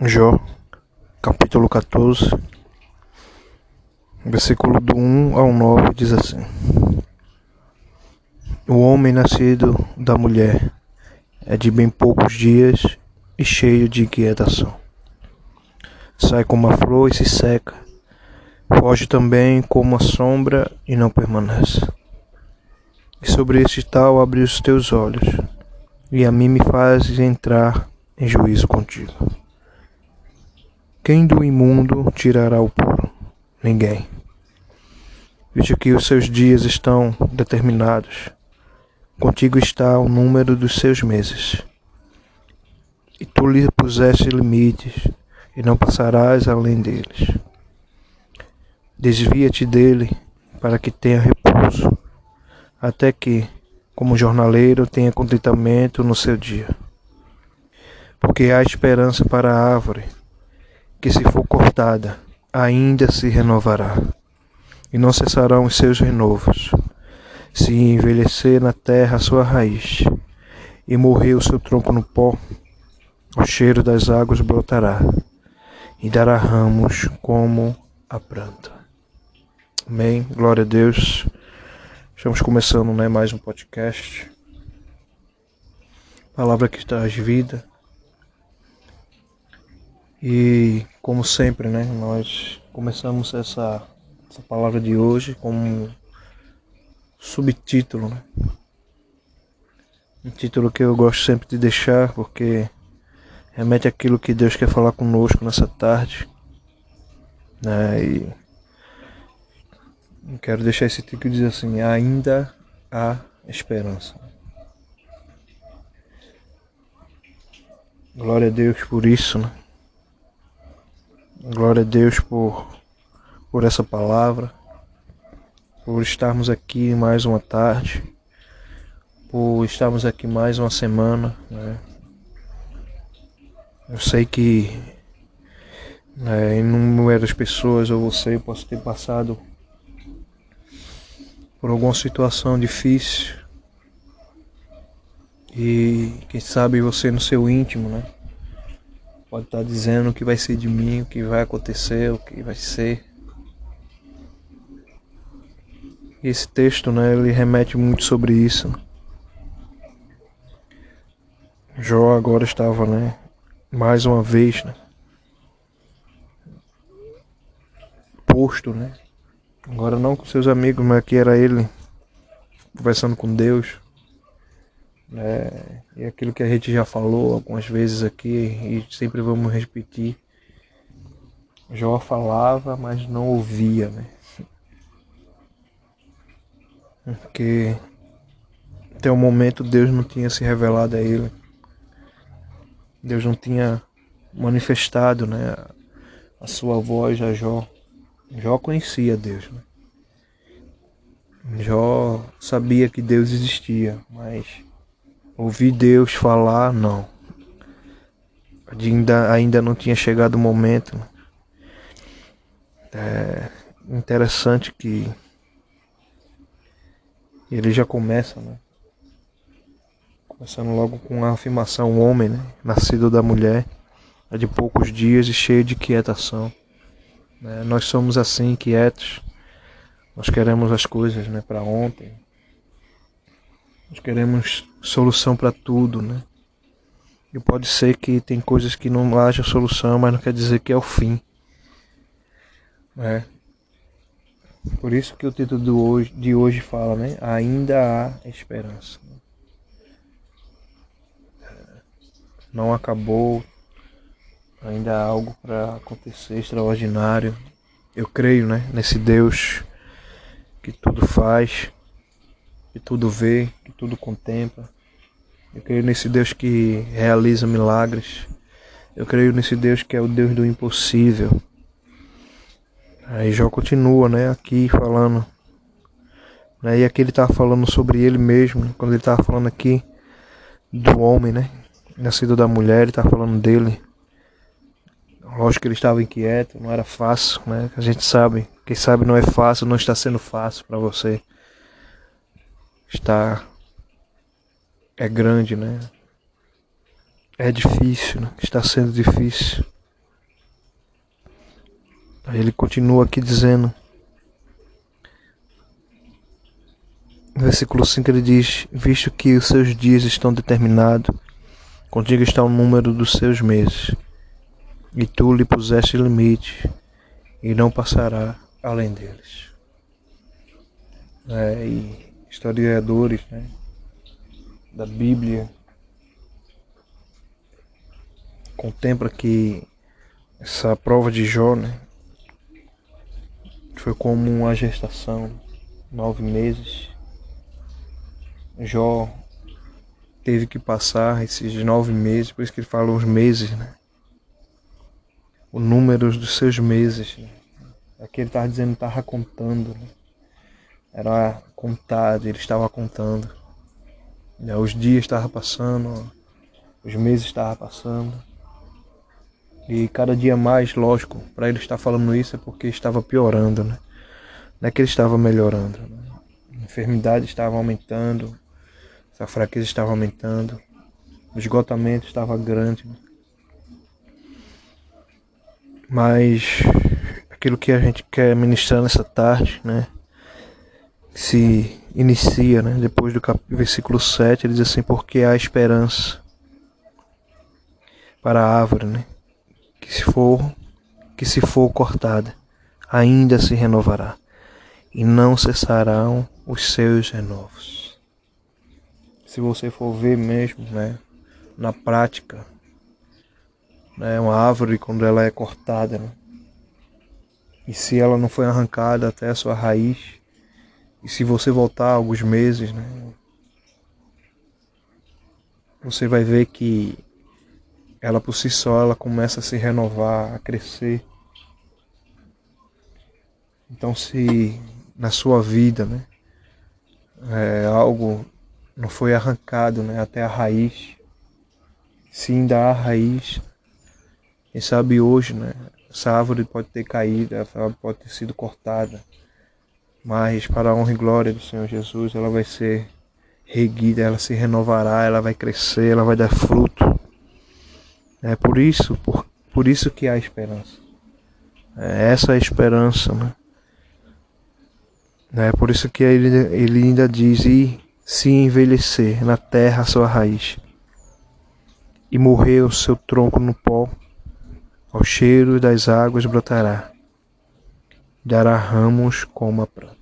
Jó, capítulo 14, versículo do 1 ao 9 diz assim: O homem nascido da mulher é de bem poucos dias e cheio de inquietação. Sai como a flor e se seca, foge também como a sombra e não permanece. E sobre este tal abri os teus olhos, e a mim me fazes entrar em juízo contigo. Quem do imundo tirará o puro? Ninguém. Veja que os seus dias estão determinados. Contigo está o número dos seus meses. E tu lhe puseste limites, e não passarás além deles. Desvia-te dele, para que tenha repouso, até que, como jornaleiro, tenha contentamento no seu dia porque há esperança para a árvore, que se for cortada, ainda se renovará, e não cessarão os seus renovos. Se envelhecer na terra a sua raiz, e morrer o seu tronco no pó, o cheiro das águas brotará, e dará ramos como a planta. Amém. Glória a Deus. Estamos começando né, mais um podcast. Palavra que traz vida e como sempre, né, nós começamos essa, essa palavra de hoje como subtítulo, né? Um título que eu gosto sempre de deixar porque remete àquilo que Deus quer falar conosco nessa tarde. Né? E quero deixar esse título diz assim, ainda há esperança. Glória a Deus por isso, né? Glória a Deus por, por essa palavra, por estarmos aqui mais uma tarde, por estarmos aqui mais uma semana. Né? Eu sei que né, inúmeras pessoas, ou você, posso ter passado por alguma situação difícil e quem sabe você no seu íntimo, né? Pode estar dizendo o que vai ser de mim, o que vai acontecer, o que vai ser. Esse texto, né, ele remete muito sobre isso. Jó agora estava, né, mais uma vez, né, posto, né, agora não com seus amigos, mas aqui era ele conversando com Deus. É, e aquilo que a gente já falou algumas vezes aqui e sempre vamos repetir. Jó falava, mas não ouvia, né? Porque até o momento Deus não tinha se revelado a ele. Deus não tinha manifestado, né, a sua voz a Jó. Jó conhecia Deus, né? Jó sabia que Deus existia, mas Ouvir Deus falar, não. Ainda, ainda não tinha chegado o momento. É interessante que ele já começa, né? Começando logo com a afirmação: o homem, né? nascido da mulher, é de poucos dias e cheio de quietação. Né? Nós somos assim, quietos. Nós queremos as coisas né, para ontem, nós queremos solução para tudo, né? E pode ser que tem coisas que não haja solução, mas não quer dizer que é o fim. É. Por isso que o título hoje, de hoje fala, né? Ainda há esperança. Não acabou, ainda há algo para acontecer extraordinário. Eu creio, né? Nesse Deus que tudo faz, que tudo vê, que tudo contempla. Eu creio nesse Deus que realiza milagres. Eu creio nesse Deus que é o Deus do impossível. Aí Jó continua, né, aqui falando. Né, e aqui ele estava falando sobre ele mesmo, quando ele estava falando aqui do homem, né, nascido da mulher, ele estava falando dele. Lógico que ele estava inquieto, não era fácil, né? A gente sabe, quem sabe não é fácil, não está sendo fácil para você está é grande, né? é difícil, né? está sendo difícil. Aí ele continua aqui dizendo, no versículo 5 ele diz: Visto que os seus dias estão determinados, contigo está o número dos seus meses, e tu lhe puseste limite, e não passará além deles. É, e historiadores né, da Bíblia contempla que essa prova de Jó né, foi como uma gestação, nove meses. Jó teve que passar esses nove meses, por isso que ele fala os meses, né? O número dos seus meses. Né? Aqui ele estava dizendo, estava contando. Né? Era contado, ele estava contando. Né? Os dias estavam passando, os meses estavam passando. E cada dia mais, lógico, para ele estar falando isso é porque estava piorando, né? Não é que ele estava melhorando. Né? A enfermidade estava aumentando, a fraqueza estava aumentando, o esgotamento estava grande. Mas aquilo que a gente quer ministrar nessa tarde, né? Se inicia, né? Depois do cap... versículo 7, ele diz assim: Porque há esperança para a árvore, né? que se for que se for cortada, ainda se renovará, e não cessarão os seus renovos. Se você for ver mesmo, né, na prática, né, uma árvore quando ela é cortada, né, e se ela não foi arrancada até a sua raiz, e se você voltar alguns meses, né, você vai ver que ela por si só ela começa a se renovar, a crescer. Então se na sua vida, né, é, algo não foi arrancado, né, até a raiz, se ainda há raiz, quem sabe hoje, né, essa árvore pode ter caído, árvore pode ter sido cortada, mas para a honra e glória do Senhor Jesus, ela vai ser reguida, ela se renovará, ela vai crescer, ela vai dar fruto. É por isso, por, por isso que há esperança. É essa é a esperança, né? É por isso que ele, ele ainda diz: e se envelhecer na terra a sua raiz, e morrer o seu tronco no pó, ao cheiro das águas brotará, dará ramos como a planta.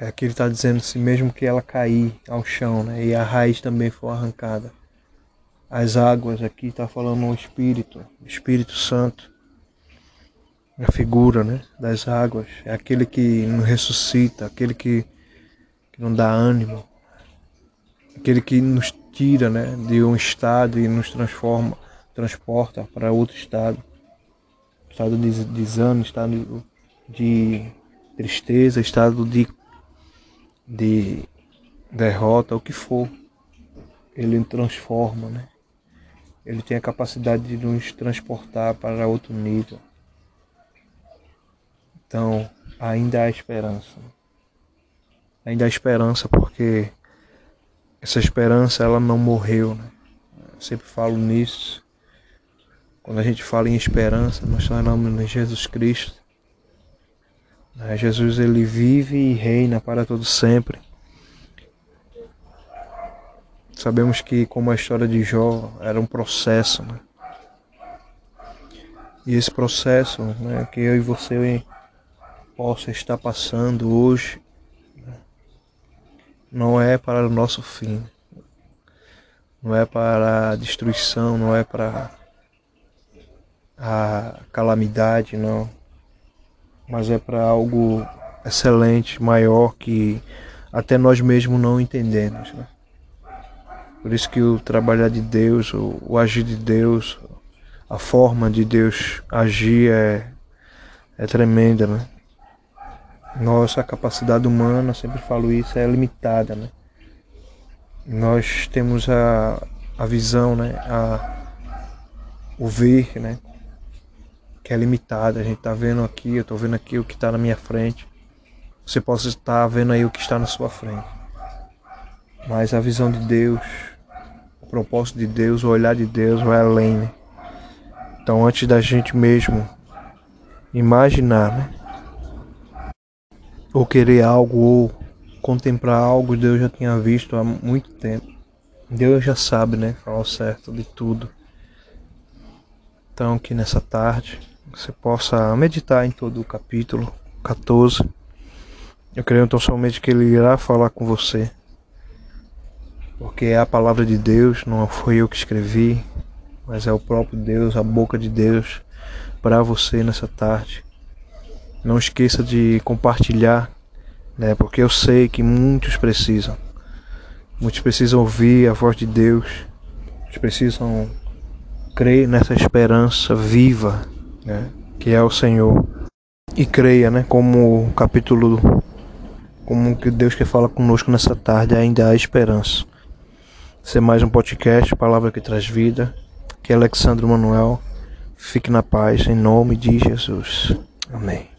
É aqui ele está dizendo assim, mesmo que ela cair ao chão, né, e a raiz também for arrancada, as águas, aqui está falando o Espírito, Espírito Santo, a figura né, das águas, é aquele que nos ressuscita, aquele que, que não dá ânimo, aquele que nos tira né, de um estado e nos transforma, transporta para outro estado, estado de desânimo, estado de tristeza, estado de, de derrota, o que for, ele transforma, né? ele tem a capacidade de nos transportar para outro nível. Então, ainda há esperança. Ainda há esperança porque essa esperança ela não morreu, né? Eu sempre falo nisso. Quando a gente fala em esperança, nós falamos em Jesus Cristo. Jesus ele vive e reina para todo sempre. Sabemos que, como a história de Jó, era um processo. Né? E esse processo né, que eu e você possa estar passando hoje né, não é para o nosso fim, não é para a destruição, não é para a calamidade, não, mas é para algo excelente, maior que até nós mesmos não entendemos. Né? Por isso que o trabalhar de Deus, o, o agir de Deus, a forma de Deus agir é, é tremenda, né? Nossa capacidade humana, sempre falo isso, é limitada, né? Nós temos a, a visão, né? A, o ver, né? Que é limitada. A gente tá vendo aqui, eu tô vendo aqui o que está na minha frente. Você pode estar vendo aí o que está na sua frente. Mas a visão de Deus, propósito de Deus, o olhar de Deus vai além. Né? Então, antes da gente mesmo imaginar, né? ou querer algo, ou contemplar algo, Deus já tinha visto há muito tempo. Deus já sabe, né? Falar o certo de tudo. Então, que nessa tarde você possa meditar em todo o capítulo 14. Eu creio então somente que Ele irá falar com você. Porque é a palavra de Deus, não foi eu que escrevi, mas é o próprio Deus, a boca de Deus para você nessa tarde. Não esqueça de compartilhar, né? Porque eu sei que muitos precisam. Muitos precisam ouvir a voz de Deus. Muitos precisam crer nessa esperança viva, né? Que é o Senhor. E creia, né? Como o capítulo, como que Deus que fala conosco nessa tarde, ainda há esperança. Ser mais um podcast, palavra que traz vida. Que é Alexandre Manuel. Fique na paz, em nome de Jesus. Amém.